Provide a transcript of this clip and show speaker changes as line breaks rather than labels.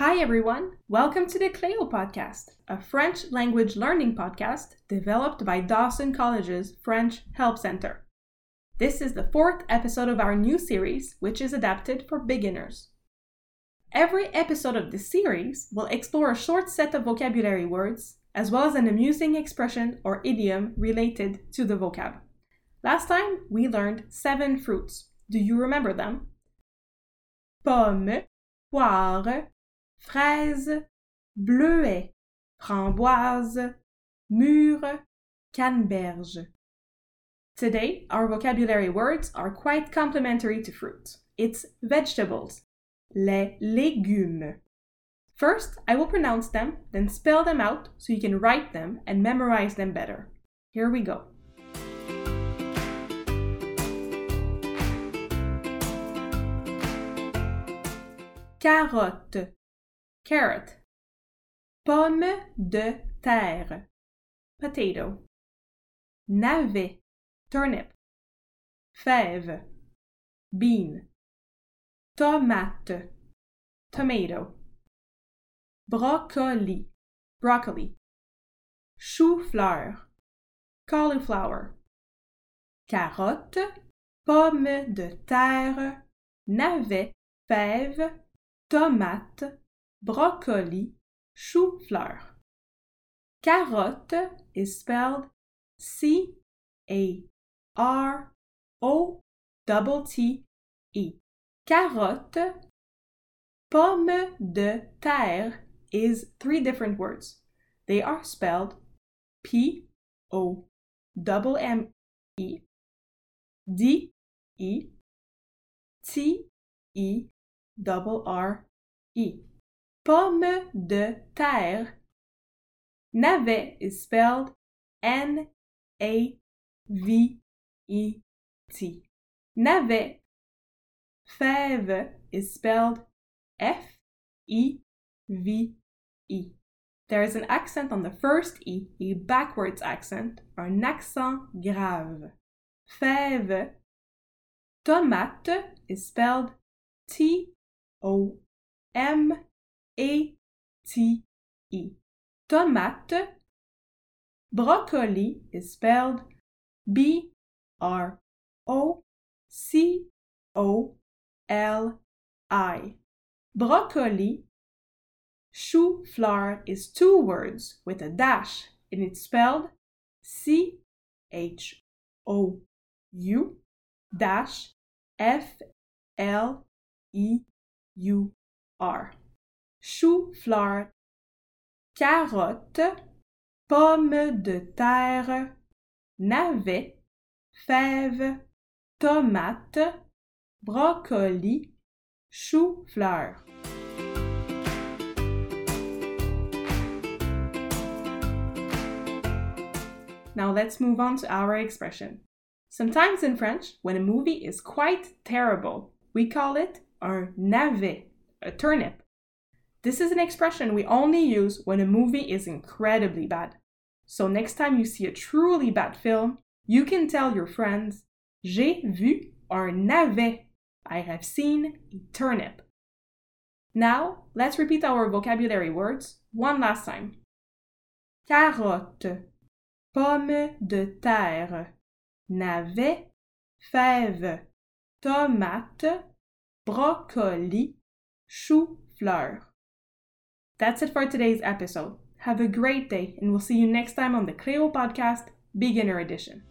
Hi, everyone. Welcome to the Cleo Podcast, a French language learning podcast developed by Dawson College's French Help Center. This is the fourth episode of our new series, which is adapted for beginners. Every episode of this series will explore a short set of vocabulary words, as well as an amusing expression or idiom related to the vocab. Last time, we learned seven fruits. Do you remember them? Pomme, poire, fraise, bleuet, framboise, mûre, canneberge. Today, our vocabulary words are quite complementary to fruit. It's vegetables, les légumes. First, I will pronounce them, then spell them out so you can write them and memorize them better. Here we go. Carotte, carrot. Pomme de terre, potato. Navet, turnip. Fève, bean. Tomate, tomato. Brocoli, broccoli. Chou-fleur, cauliflower. Carotte, pomme de terre, navet, fève, tomate, brocoli, chou-fleur. Carotte is spelled C A R O T T E. Carotte. Pomme de terre is three different words. They are spelled P O M M E D E T E double R E. Pomme de terre. Navet is spelled N A V E T. Navet. Fève is spelled F E V E. There is an accent on the first E, a backwards accent, un accent grave. Fève. Tomate is spelled T O M A T E. Tomate. Brocoli is spelled B R O C O L I. Brocoli. Chou fleur is two words with a dash and it's spelled C H O U dash F L E U R. Chou fleur. Carotte. Pomme de terre. Navet. Fève. Tomate. Brocoli. Chou fleur. Now let's move on to our expression. Sometimes in French, when a movie is quite terrible, we call it un navet, a turnip. This is an expression we only use when a movie is incredibly bad. So next time you see a truly bad film, you can tell your friends, J'ai vu un navet. I have seen a turnip. Now, let's repeat our vocabulary words one last time. Carotte, pomme de terre, navet, fève, tomate, brocoli, chou-fleur. That's it for today's episode. Have a great day, and we'll see you next time on the Cleo Podcast, Beginner Edition.